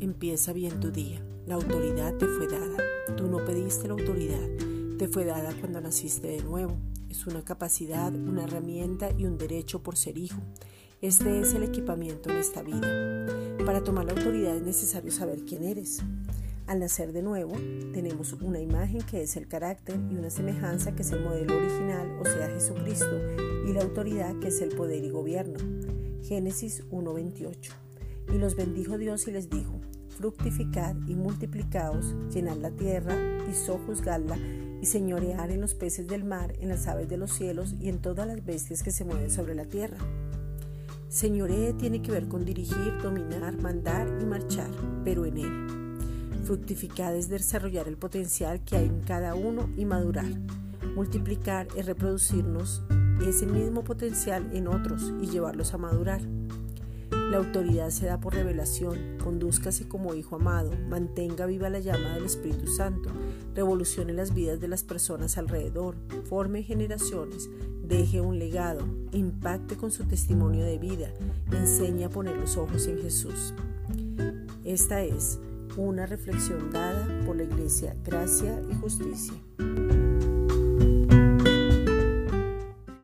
Empieza bien tu día. La autoridad te fue dada. Tú no pediste la autoridad. Te fue dada cuando naciste de nuevo. Es una capacidad, una herramienta y un derecho por ser hijo. Este es el equipamiento en esta vida. Para tomar la autoridad es necesario saber quién eres. Al nacer de nuevo, tenemos una imagen que es el carácter y una semejanza que es el modelo original, o sea, Jesucristo, y la autoridad que es el poder y gobierno. Génesis 1.28. Y los bendijo Dios y les dijo, fructificad y multiplicaos, llenad la tierra y sojuzgadla y señorear en los peces del mar, en las aves de los cielos y en todas las bestias que se mueven sobre la tierra. Señoree tiene que ver con dirigir, dominar, mandar y marchar, pero en él. Fructificar es desarrollar el potencial que hay en cada uno y madurar. Multiplicar es reproducirnos ese mismo potencial en otros y llevarlos a madurar. La autoridad se da por revelación, condúzcase como hijo amado, mantenga viva la llama del Espíritu Santo, revolucione las vidas de las personas alrededor, forme generaciones, deje un legado, impacte con su testimonio de vida, enseñe a poner los ojos en Jesús. Esta es una reflexión dada por la Iglesia Gracia y Justicia.